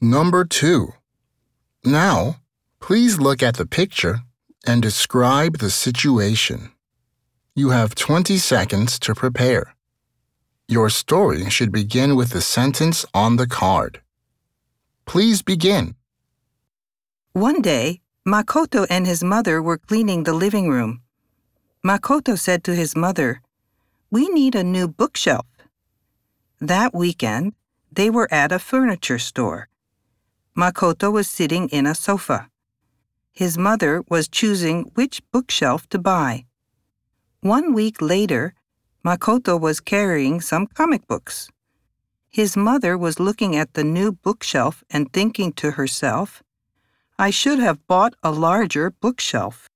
Number two. Now, please look at the picture and describe the situation. You have 20 seconds to prepare. Your story should begin with the sentence on the card. Please begin. One day, Makoto and his mother were cleaning the living room. Makoto said to his mother, We need a new bookshelf. That weekend, they were at a furniture store. Makoto was sitting in a sofa. His mother was choosing which bookshelf to buy. One week later, Makoto was carrying some comic books. His mother was looking at the new bookshelf and thinking to herself, I should have bought a larger bookshelf.